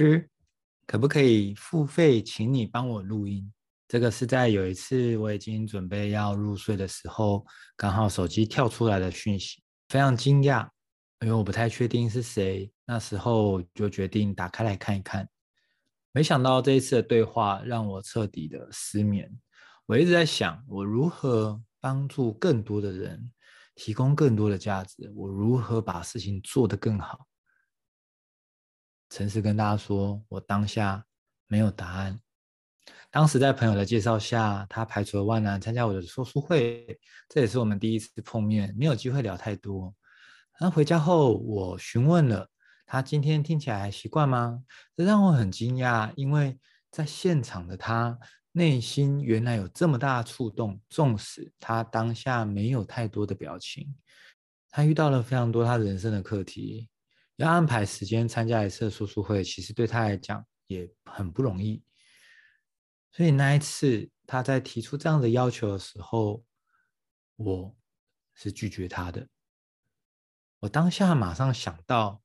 师，可不可以付费请你帮我录音？这个是在有一次我已经准备要入睡的时候，刚好手机跳出来的讯息，非常惊讶，因为我不太确定是谁。那时候就决定打开来看一看，没想到这一次的对话让我彻底的失眠。我一直在想，我如何帮助更多的人，提供更多的价值，我如何把事情做得更好。诚实跟大家说，我当下没有答案。当时在朋友的介绍下，他排除了万难参加我的说书会，这也是我们第一次碰面，没有机会聊太多。那回家后，我询问了他今天听起来还习惯吗？这让我很惊讶，因为在现场的他内心原来有这么大的触动，纵使他当下没有太多的表情，他遇到了非常多他人生的课题。要安排时间参加一次的说书会，其实对他来讲也很不容易。所以那一次他在提出这样的要求的时候，我是拒绝他的。我当下马上想到，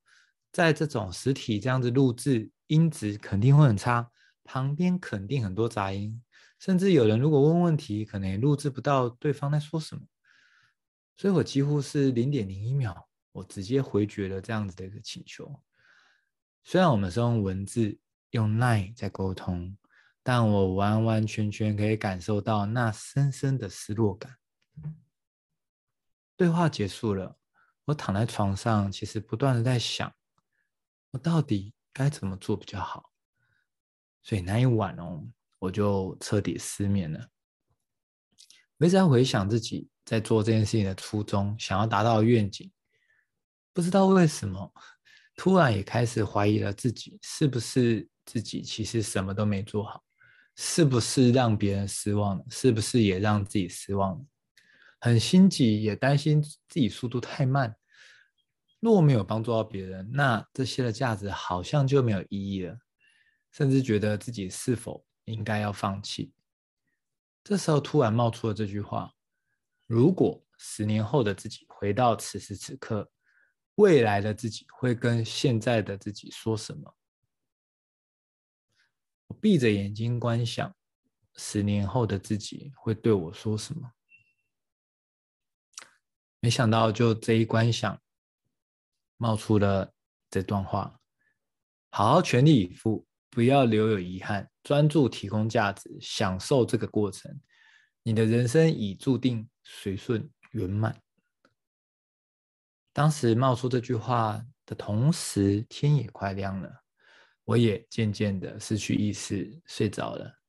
在这种实体这样子录制，音质肯定会很差，旁边肯定很多杂音，甚至有人如果问问题，可能也录制不到对方在说什么。所以我几乎是零点零一秒。我直接回绝了这样子的一个请求。虽然我们是用文字、用 LINE 在沟通，但我完完全全可以感受到那深深的失落感。对话结束了，我躺在床上，其实不断的在想，我到底该怎么做比较好。所以那一晚哦，我就彻底失眠了。我一直在回想自己在做这件事情的初衷，想要达到的愿景。不知道为什么，突然也开始怀疑了自己，是不是自己其实什么都没做好？是不是让别人失望了？是不是也让自己失望了？很心急，也担心自己速度太慢。若没有帮助到别人，那这些的价值好像就没有意义了，甚至觉得自己是否应该要放弃？这时候突然冒出了这句话：如果十年后的自己回到此时此刻，未来的自己会跟现在的自己说什么？我闭着眼睛观想，十年后的自己会对我说什么？没想到，就这一观想，冒出了这段话：好好全力以赴，不要留有遗憾，专注提供价值，享受这个过程，你的人生已注定随顺圆满。当时冒出这句话的同时，天也快亮了，我也渐渐的失去意识，睡着了。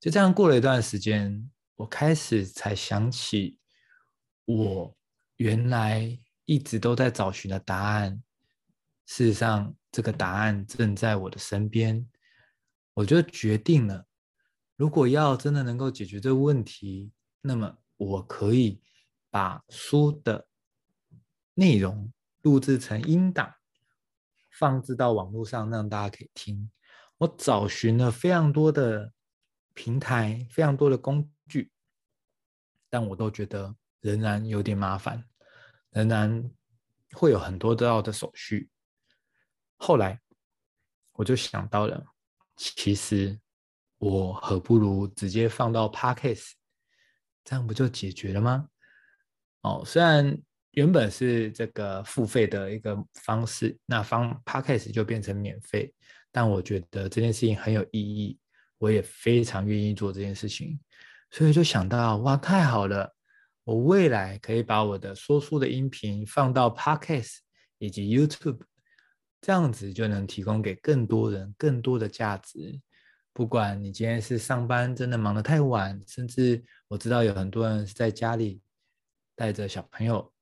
就这样过了一段时间，我开始才想起，我原来一直都在找寻的答案。事实上，这个答案正在我的身边。我就决定了，如果要真的能够解决这个问题，那么我可以把书的。内容录制成音档，放置到网络上，让大家可以听。我找寻了非常多的平台，非常多的工具，但我都觉得仍然有点麻烦，仍然会有很多都要的手续。后来我就想到了，其实我何不如直接放到 Podcast，这样不就解决了吗？哦，虽然。原本是这个付费的一个方式，那方 Podcast 就变成免费。但我觉得这件事情很有意义，我也非常愿意做这件事情，所以就想到，哇，太好了！我未来可以把我的说书的音频放到 Podcast 以及 YouTube，这样子就能提供给更多人更多的价值。不管你今天是上班真的忙得太晚，甚至我知道有很多人是在家里带着小朋友。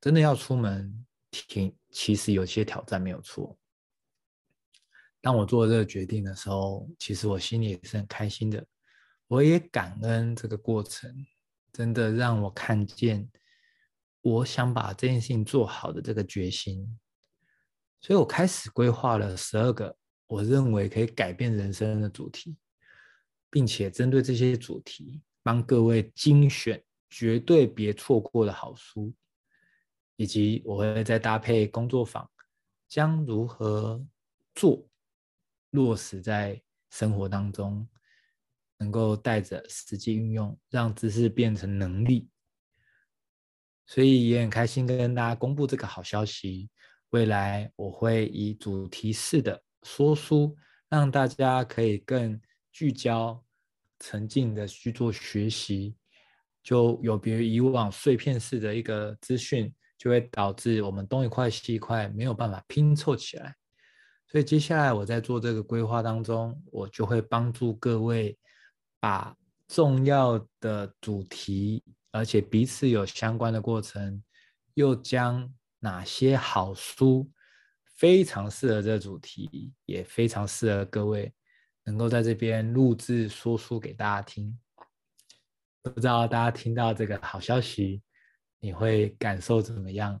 真的要出门，挺其实有些挑战没有错。当我做这个决定的时候，其实我心里也是很开心的。我也感恩这个过程，真的让我看见我想把这件事情做好的这个决心。所以我开始规划了十二个我认为可以改变人生的主题，并且针对这些主题，帮各位精选绝对别错过的好书。以及我会再搭配工作坊，将如何做落实在生活当中，能够带着实际运用，让知识变成能力。所以也很开心跟大家公布这个好消息。未来我会以主题式的说书，让大家可以更聚焦、沉浸的去做学习，就有别于以往碎片式的一个资讯，就会导致我们东一块西一块没有办法拼凑起来。所以接下来我在做这个规划当中，我就会帮助各位把重要的主题，而且彼此有相关的过程，又将。哪些好书非常适合这个主题，也非常适合各位能够在这边录制说书给大家听。不知道大家听到这个好消息，你会感受怎么样？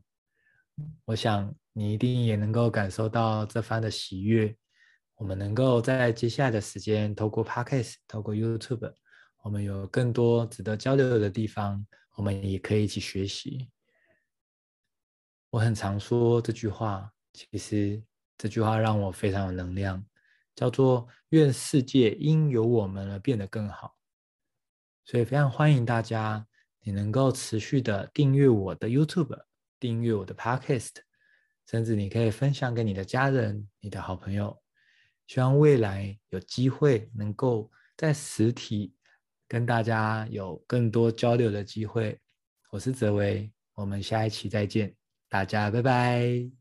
我想你一定也能够感受到这番的喜悦。我们能够在接下来的时间，透过 Podcast，透过 YouTube，我们有更多值得交流的地方，我们也可以一起学习。我很常说这句话，其实这句话让我非常有能量，叫做“愿世界因有我们而变得更好”。所以非常欢迎大家，你能够持续的订阅我的 YouTube，订阅我的 Podcast，甚至你可以分享给你的家人、你的好朋友。希望未来有机会能够在实体跟大家有更多交流的机会。我是泽维，我们下一期再见。大家拜拜。